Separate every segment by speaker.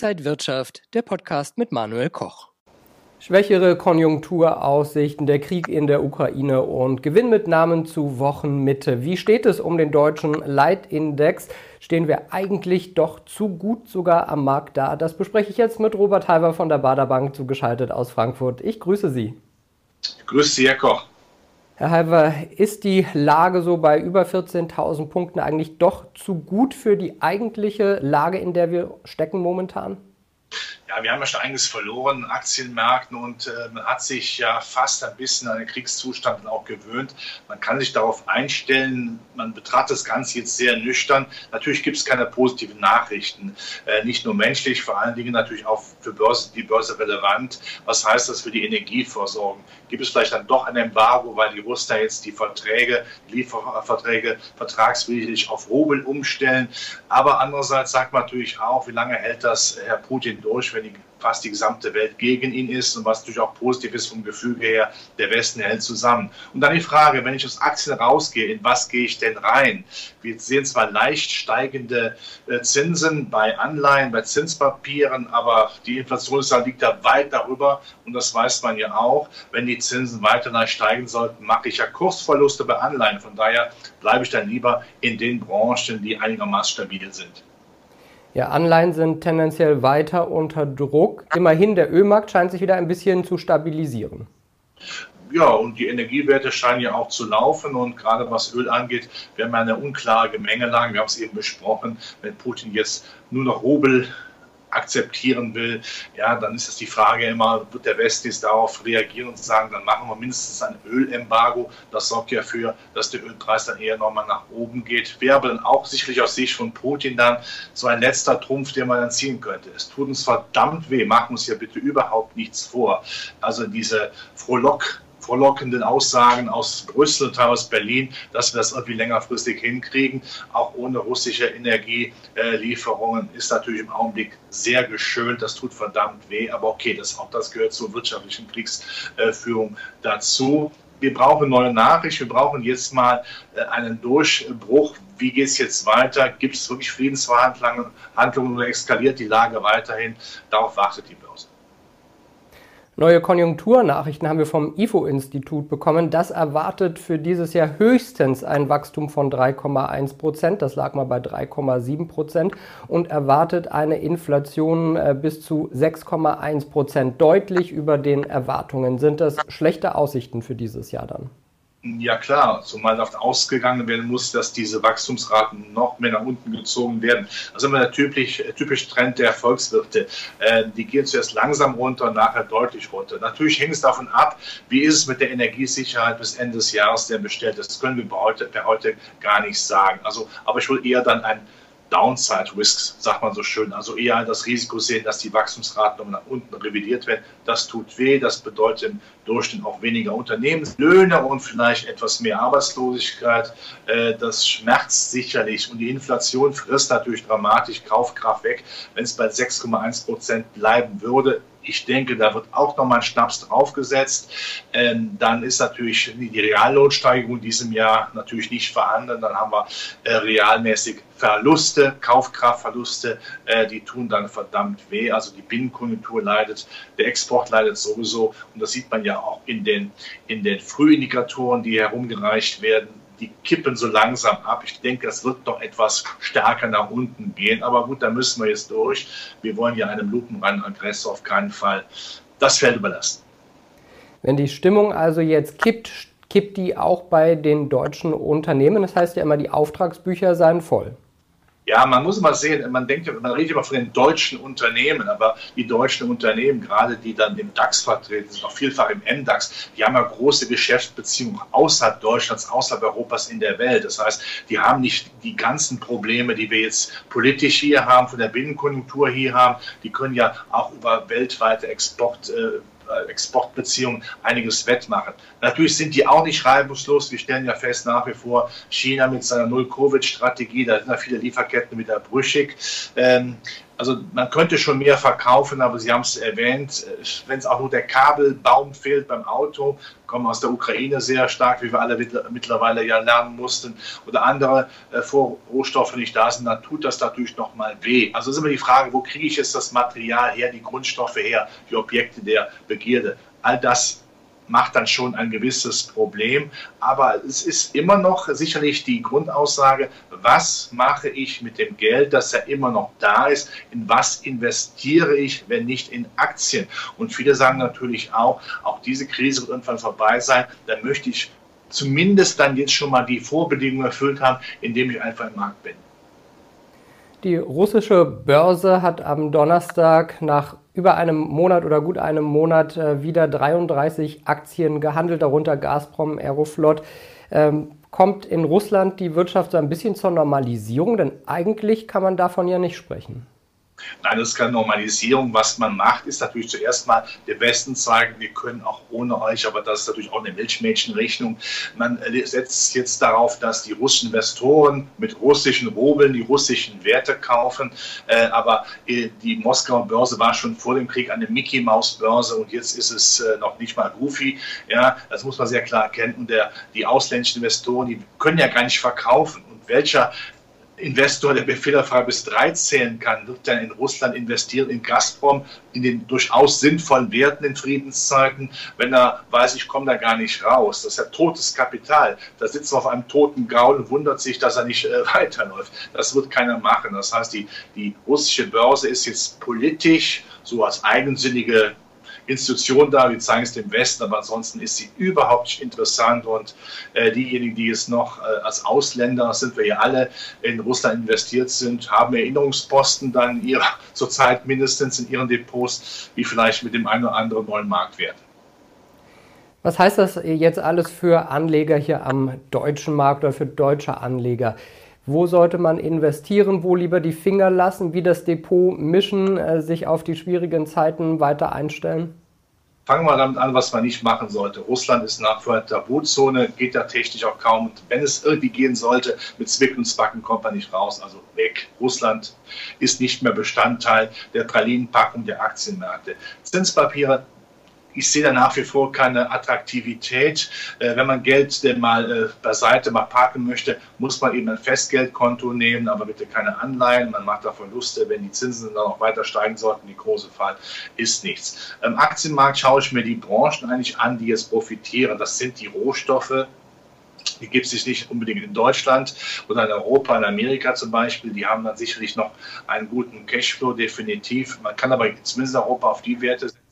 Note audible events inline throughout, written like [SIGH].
Speaker 1: Inside Wirtschaft, der Podcast mit Manuel Koch.
Speaker 2: Schwächere Konjunkturaussichten, der Krieg in der Ukraine und Gewinnmitnahmen zu Wochenmitte. Wie steht es um den deutschen Leitindex? Stehen wir eigentlich doch zu gut sogar am Markt da? Das bespreche ich jetzt mit Robert Halver von der Baderbank zugeschaltet aus Frankfurt. Ich grüße Sie.
Speaker 3: Grüße Sie, Herr Koch.
Speaker 2: Herr Halver, ist die Lage so bei über 14.000 Punkten eigentlich doch zu gut für die eigentliche Lage, in der wir stecken momentan?
Speaker 3: Ja, wir haben ja schon einiges verloren, Aktienmärkten, und äh, man hat sich ja fast ein bisschen an den Kriegszustand auch gewöhnt. Man kann sich darauf einstellen, man betrachtet das Ganze jetzt sehr nüchtern. Natürlich gibt es keine positiven Nachrichten, äh, nicht nur menschlich, vor allen Dingen natürlich auch für Börse, die Börse relevant. Was heißt das für die Energieversorgung? Gibt es vielleicht dann doch ein Embargo, weil die Russen jetzt die Verträge, Lieferverträge vertragswidrig auf Rubel umstellen? Aber andererseits sagt man natürlich auch, wie lange hält das Herr Putin durch, wenn die, fast die gesamte Welt gegen ihn ist und was natürlich auch positiv ist vom Gefüge her, der Westen hält zusammen. Und dann die Frage, wenn ich aus Aktien rausgehe, in was gehe ich denn rein? Wir sehen zwar leicht steigende äh, Zinsen bei Anleihen, bei Zinspapieren, aber die Inflation liegt da weit darüber und das weiß man ja auch. Wenn die Zinsen weiter steigen sollten, mache ich ja Kursverluste bei Anleihen. Von daher bleibe ich dann lieber in den Branchen, die einigermaßen stabil sind.
Speaker 2: Ja, Anleihen sind tendenziell weiter unter Druck. Immerhin, der Ölmarkt scheint sich wieder ein bisschen zu stabilisieren.
Speaker 3: Ja, und die Energiewerte scheinen ja auch zu laufen. Und gerade was Öl angeht, wir haben eine unklare Gemengelage. Wir haben es eben besprochen, wenn Putin jetzt nur noch Rubel akzeptieren will, ja, dann ist es die Frage immer, wird der Westen jetzt darauf reagieren und sagen, dann machen wir mindestens ein Ölembargo. Das sorgt ja dafür, dass der Ölpreis dann eher nochmal nach oben geht. Wäre aber dann auch sicherlich aus Sicht von Putin dann so ein letzter Trumpf, den man dann ziehen könnte. Es tut uns verdammt weh, machen uns ja bitte überhaupt nichts vor. Also diese Frohlock- frohlockenden Aussagen aus Brüssel und aus Berlin, dass wir das irgendwie längerfristig hinkriegen, auch ohne russische Energielieferungen, ist natürlich im Augenblick sehr geschönt. Das tut verdammt weh, aber okay, das, auch das gehört zur wirtschaftlichen Kriegsführung dazu wir brauchen neue Nachrichten, wir brauchen jetzt mal äh, einen Durchbruch. Wie geht es jetzt weiter? Gibt es wirklich Friedensverhandlungen oder eskaliert die Lage weiterhin? Darauf wartet die Börse.
Speaker 2: Neue Konjunkturnachrichten haben wir vom IFO-Institut bekommen. Das erwartet für dieses Jahr höchstens ein Wachstum von 3,1 Prozent. Das lag mal bei 3,7 Prozent und erwartet eine Inflation äh, bis zu 6,1 Prozent. Deutlich über den Erwartungen. Sind das schlechte Aussichten für dieses Jahr dann?
Speaker 3: Ja klar, zumal davon ausgegangen werden muss, dass diese Wachstumsraten noch mehr nach unten gezogen werden. Also immer der typisch, typische Trend der Volkswirte. Äh, die gehen zuerst langsam runter und nachher deutlich runter. Natürlich hängt es davon ab, wie ist es mit der Energiesicherheit bis Ende des Jahres der bestellt. Das können wir heute, bei heute gar nicht sagen. Also, aber ich will eher dann ein Downside Risks, sagt man so schön. Also eher das Risiko sehen, dass die Wachstumsraten nochmal nach unten revidiert werden. Das tut weh, das bedeutet im Durchschnitt auch weniger Unternehmenslöhne und vielleicht etwas mehr Arbeitslosigkeit. Äh, das schmerzt sicherlich und die Inflation frisst natürlich dramatisch Kaufkraft weg. Wenn es bei 6,1 Prozent bleiben würde, ich denke, da wird auch nochmal ein Schnaps draufgesetzt. Ähm, dann ist natürlich die Reallohnsteigerung in diesem Jahr natürlich nicht vorhanden. Dann haben wir äh, realmäßig Verluste, Kaufkraftverluste, äh, die tun dann verdammt weh. Also die Binnenkonjunktur leidet, der Export leidet sowieso. Und das sieht man ja auch in den, in den Frühindikatoren, die herumgereicht werden die kippen so langsam ab. Ich denke, das wird doch etwas stärker nach unten gehen. Aber gut, da müssen wir jetzt durch. Wir wollen ja einem Lupenrennen-Aggressor auf keinen Fall das Feld überlassen.
Speaker 2: Wenn die Stimmung also jetzt kippt, kippt die auch bei den deutschen Unternehmen. Das heißt ja immer, die Auftragsbücher seien voll.
Speaker 3: Ja, man muss mal sehen, man denkt, man redet immer von den deutschen Unternehmen, aber die deutschen Unternehmen, gerade die dann im DAX vertreten sind, auch vielfach im MDAX, die haben ja große Geschäftsbeziehungen außerhalb Deutschlands, außerhalb Europas in der Welt. Das heißt, die haben nicht die ganzen Probleme, die wir jetzt politisch hier haben, von der Binnenkonjunktur hier haben. Die können ja auch über weltweite Export äh, Exportbeziehungen einiges wettmachen. Natürlich sind die auch nicht reibungslos. Wir stellen ja fest nach wie vor, China mit seiner Null-Covid-Strategie, da sind ja viele Lieferketten wieder brüchig. Ähm, Also man könnte schon mehr verkaufen, aber Sie haben es erwähnt, wenn es auch nur der Kabelbaum fehlt beim Auto, kommen aus der Ukraine sehr stark, wie wir alle mittlerweile ja lernen mussten, oder andere äh, Vorrohstoffe nicht da sind, dann tut das natürlich nochmal weh. Also ist immer die Frage, wo kriege ich jetzt das Material her, die Grundstoffe her, die Objekte der Begierde. All das macht dann schon ein gewisses Problem. Aber es ist immer noch sicherlich die Grundaussage, was mache ich mit dem Geld, das ja immer noch da ist, in was investiere ich, wenn nicht in Aktien. Und viele sagen natürlich auch, auch diese Krise wird irgendwann vorbei sein, dann möchte ich zumindest dann jetzt schon mal die Vorbedingungen erfüllt haben, indem ich einfach im Markt bin.
Speaker 2: Die russische Börse hat am Donnerstag nach über einem Monat oder gut einem Monat äh, wieder 33 Aktien gehandelt, darunter Gazprom, Aeroflot. Ähm, kommt in Russland die Wirtschaft so ein bisschen zur Normalisierung? Denn eigentlich kann man davon ja nicht sprechen.
Speaker 3: Nein, das ist keine Normalisierung. Was man macht, ist natürlich zuerst mal der Westen zeigen, wir können auch ohne euch, aber das ist natürlich auch eine Milchmädchenrechnung. Man setzt jetzt darauf, dass die russischen Investoren mit russischen Rubeln die russischen Werte kaufen. Äh, aber äh, die Moskauer Börse war schon vor dem Krieg eine Mickey-Maus-Börse und jetzt ist es äh, noch nicht mal Goofy. Ja, das muss man sehr klar erkennen. Und der, die ausländischen Investoren, die können ja gar nicht verkaufen. Welcher Investor, der fehlerfrei bis drei zählen kann, wird dann in Russland investieren, in Gazprom, in den durchaus sinnvollen Werten in Friedenszeiten, wenn er weiß, ich komme da gar nicht raus. Das ist ja totes Kapital. Da sitzt er auf einem toten Gaul und wundert sich, dass er nicht äh, [LAUGHS] weiterläuft. Das wird keiner machen. Das heißt, die, die russische Börse ist jetzt politisch so als eigensinnige Institution da, wir zeigen es dem Westen, aber ansonsten ist sie überhaupt nicht interessant und äh, diejenigen, die es noch äh, als Ausländer, sind wir ja alle, in Russland investiert sind, haben Erinnerungsposten dann ihrer, [LAUGHS] zurzeit mindestens in ihren Depots, wie vielleicht mit dem einen oder anderen neuen Marktwert.
Speaker 2: Was heißt das jetzt alles für Anleger hier am deutschen Markt oder für deutsche Anleger? Wo sollte man investieren? Wo lieber die Finger lassen? Wie das Depot mischen? Äh, sich auf die schwierigen Zeiten weiter einstellen?
Speaker 3: Fangen wir damit an, was man nicht machen sollte. Russland ist nach wie vor eine Tabuzone, geht da technisch auch kaum. Und wenn es irgendwie gehen sollte, mit Zwick und Zwacken kommt man nicht raus, also weg. Russland ist nicht mehr Bestandteil der Pralinenpackung der Aktienmärkte. Zinspapiere ich sehe da nach wie vor keine Attraktivität. Äh, wenn man Geld denn mal äh, beiseite mal parken möchte, muss man eben ein Festgeldkonto nehmen, aber bitte keine Anleihen. Man macht da Verluste, wenn die Zinsen dann noch weiter steigen sollten. Die große Fall ist nichts. Im Aktienmarkt schaue ich mir die Branchen eigentlich an, die jetzt profitieren. Das sind die Rohstoffe, die gibt es nicht unbedingt in Deutschland oder in Europa, in Amerika zum Beispiel. Die haben dann sicherlich noch einen guten Cashflow, definitiv. Man kann aber zumindest in Europa auf die Werte setzen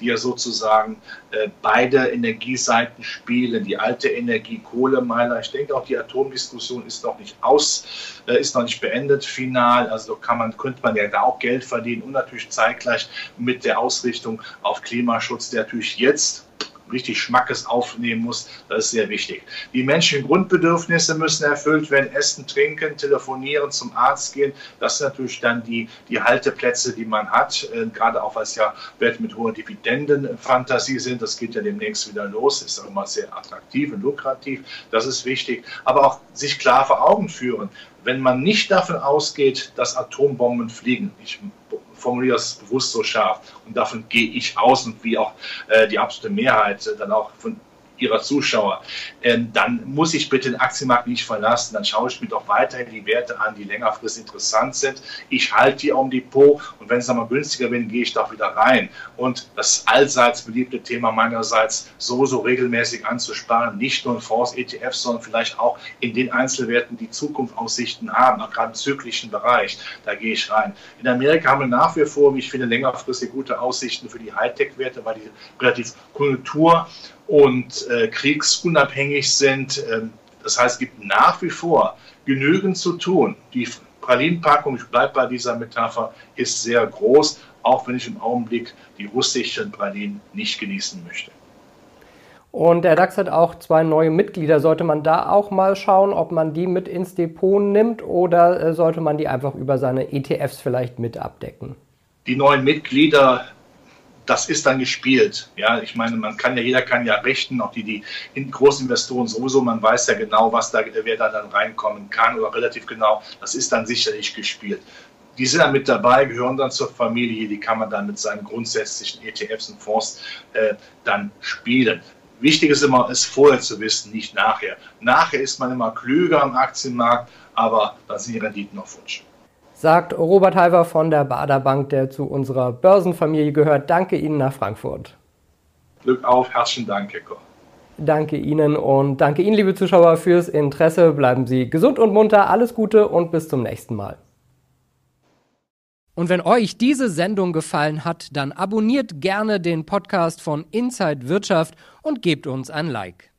Speaker 3: die ja sozusagen äh, beide Energieseiten spielen, die alte Energie, Kohlemeiler. Ich denke auch die Atomdiskussion ist noch nicht aus, äh, ist noch nicht beendet final. Also kann man, könnte man ja da auch Geld verdienen und natürlich zeitgleich mit der Ausrichtung auf Klimaschutz, der natürlich jetzt richtig Schmackes aufnehmen muss. Das ist sehr wichtig. Die menschlichen Grundbedürfnisse müssen erfüllt werden. Essen, trinken, telefonieren, zum Arzt gehen. Das sind natürlich dann die, die Halteplätze, die man hat. Äh, gerade auch, weil es ja Werte mit hoher Dividendenfantasie sind. Das geht ja demnächst wieder los. Ist auch immer sehr attraktiv und lukrativ. Das ist wichtig. Aber auch sich klar vor Augen führen. Wenn man nicht davon ausgeht, dass Atombomben fliegen, ich formuliere das bewusst so scharf. Und davon gehe ich aus und wie auch äh, die absolute Mehrheit äh, dann auch von ihrer Zuschauer, ähm, dann muss ich bitte den Aktienmarkt nicht verlassen. Dann schaue ich mir doch weiterhin die Werte an, die längerfristig interessant sind. Ich halte die am Depot und wenn es dann mal günstiger wird, gehe ich doch wieder rein. Und das allseits beliebte Thema meinerseits, so, so regelmäßig anzusparen, nicht nur in Fonds, ETFs, sondern vielleicht auch in den Einzelwerten, die Zukunftsaussichten haben, auch gerade im zyklischen Bereich, da gehe ich rein. In Amerika haben wir nach wie vor, wie ich finde, längerfristig gute Aussichten für die Hightech-Werte, weil die relativ Konjunktur- und äh, kriegsunabhängig sind. Ähm, das heißt, es gibt nach wie vor genügend zu tun. Die Pralinenpackung, ich bleibe bei dieser Metapher, ist sehr groß, auch wenn ich im Augenblick die russischen Pralinen nicht genießen möchte.
Speaker 2: Und der DAX hat auch zwei neue Mitglieder. Sollte man da auch mal schauen, ob man die mit ins Depot nimmt oder äh, sollte man die einfach über seine ETFs vielleicht mit abdecken?
Speaker 3: Die neuen Mitglieder das ist dann gespielt. Ja, ich meine, man kann ja, jeder kann ja rechten, auch die, die großen Investoren sowieso, man weiß ja genau, was da, wer da dann reinkommen kann oder relativ genau. Das ist dann sicherlich gespielt. die sind dann mit dabei, gehören dann zur Familie, die kann man dann mit seinen grundsätzlichen ETFs und Fonds äh, dann spielen. Wichtig ist immer, es vorher zu wissen, nicht nachher. Nachher ist man immer klüger am Aktienmarkt, aber dann sind die Renditen auf Wunsch.
Speaker 2: Sagt Robert Halver von der Bader Bank, der zu unserer Börsenfamilie gehört. Danke Ihnen nach Frankfurt.
Speaker 3: Glück auf, herzlichen Dank, Koch.
Speaker 2: Danke Ihnen und danke Ihnen, liebe Zuschauer, fürs Interesse. Bleiben Sie gesund und munter. Alles Gute und bis zum nächsten Mal.
Speaker 1: Und wenn euch diese Sendung gefallen hat, dann abonniert gerne den Podcast von Inside Wirtschaft und gebt uns ein Like.